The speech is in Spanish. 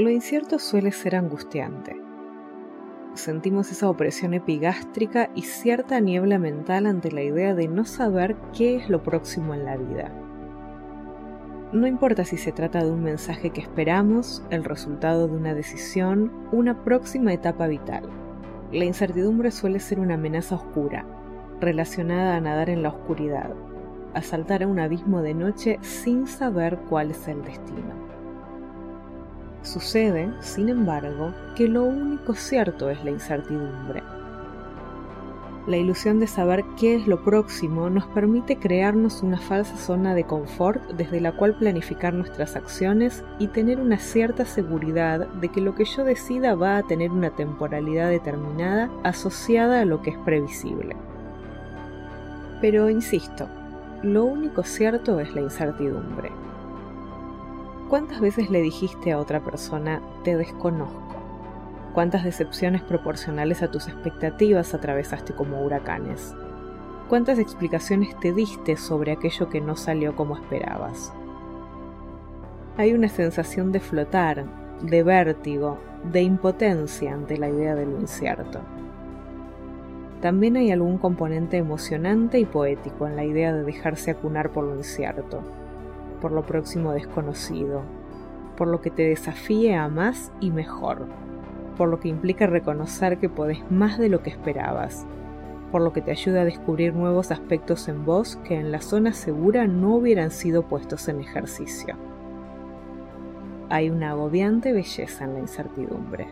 Lo incierto suele ser angustiante. Sentimos esa opresión epigástrica y cierta niebla mental ante la idea de no saber qué es lo próximo en la vida. No importa si se trata de un mensaje que esperamos, el resultado de una decisión, una próxima etapa vital. La incertidumbre suele ser una amenaza oscura, relacionada a nadar en la oscuridad, a saltar a un abismo de noche sin saber cuál es el destino. Sucede, sin embargo, que lo único cierto es la incertidumbre. La ilusión de saber qué es lo próximo nos permite crearnos una falsa zona de confort desde la cual planificar nuestras acciones y tener una cierta seguridad de que lo que yo decida va a tener una temporalidad determinada asociada a lo que es previsible. Pero insisto, lo único cierto es la incertidumbre. ¿Cuántas veces le dijiste a otra persona, te desconozco? ¿Cuántas decepciones proporcionales a tus expectativas atravesaste como huracanes? ¿Cuántas explicaciones te diste sobre aquello que no salió como esperabas? Hay una sensación de flotar, de vértigo, de impotencia ante la idea de lo incierto. También hay algún componente emocionante y poético en la idea de dejarse acunar por lo incierto por lo próximo desconocido, por lo que te desafíe a más y mejor, por lo que implica reconocer que podés más de lo que esperabas, por lo que te ayuda a descubrir nuevos aspectos en vos que en la zona segura no hubieran sido puestos en ejercicio. Hay una agobiante belleza en la incertidumbre.